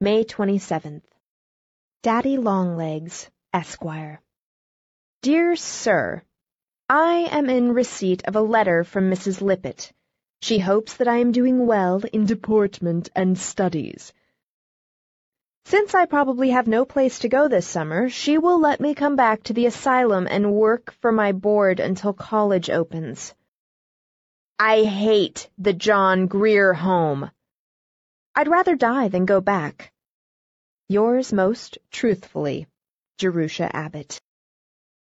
May 27th. Daddy Longlegs, Esquire. Dear Sir, I am in receipt of a letter from Mrs. Lippett. She hopes that I am doing well in deportment and studies. Since I probably have no place to go this summer, she will let me come back to the asylum and work for my board until college opens. I hate the John Grier home. I'd rather die than go back. Yours most truthfully, Jerusha Abbott